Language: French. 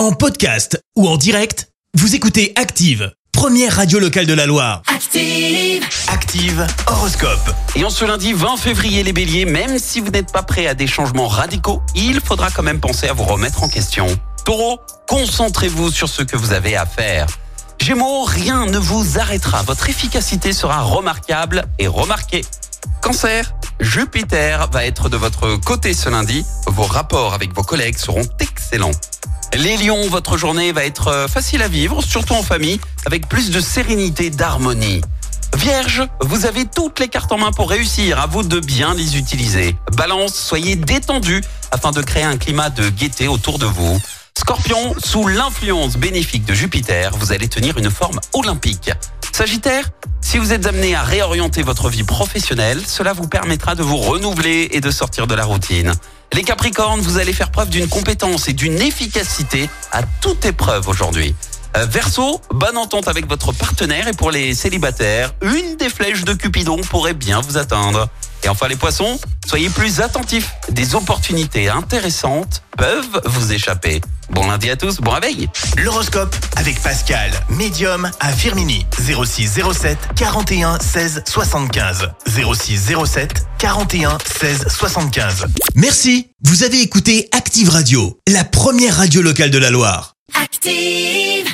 En podcast ou en direct, vous écoutez Active, première radio locale de la Loire. Active. Active Horoscope. Et en ce lundi 20 février, les béliers, même si vous n'êtes pas prêts à des changements radicaux, il faudra quand même penser à vous remettre en question. Taureau, concentrez-vous sur ce que vous avez à faire. Gémeaux, rien ne vous arrêtera. Votre efficacité sera remarquable et remarquée. Cancer, Jupiter va être de votre côté ce lundi. Vos rapports avec vos collègues seront excellents. Les lions, votre journée va être euh, facile à vivre, surtout en famille, avec plus de sérénité, d'harmonie. Vierge, vous avez toutes les cartes en main pour réussir, à vous de bien les utiliser. Balance, soyez détendu afin de créer un climat de gaieté autour de vous. Scorpion, sous l'influence bénéfique de Jupiter, vous allez tenir une forme olympique. Sagittaire, si vous êtes amené à réorienter votre vie professionnelle, cela vous permettra de vous renouveler et de sortir de la routine. Les Capricornes, vous allez faire preuve d'une compétence et d'une efficacité à toute épreuve aujourd'hui. Euh, Verseau, bonne entente avec votre partenaire et pour les célibataires, une des flèches de Cupidon pourrait bien vous atteindre. Et enfin les poissons, soyez plus attentifs. Des opportunités intéressantes peuvent vous échapper. Bon lundi à tous, bon réveil L'horoscope avec Pascal, médium à Firmini. 06 07 41 16 75. 06 07 41 16 75. Merci. Vous avez écouté Active Radio, la première radio locale de la Loire. Active.